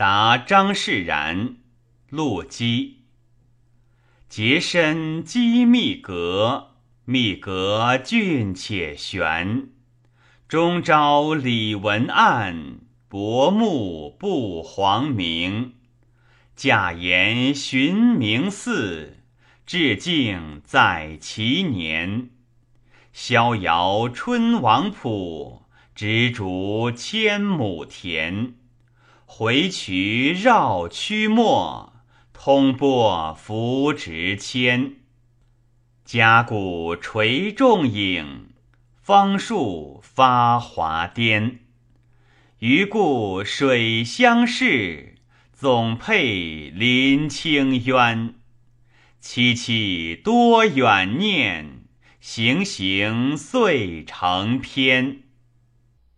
答张释然，陆机。洁身机密阁，密阁峻且玄。终朝礼文案，薄暮不黄明。假言寻名寺，致敬在其年。逍遥春王浦，执竹千亩田。回渠绕曲陌，通波浮直千。夹鼓垂重影，方树发华颠。余故水乡事，总配临清渊。戚戚多远念，行行遂成篇。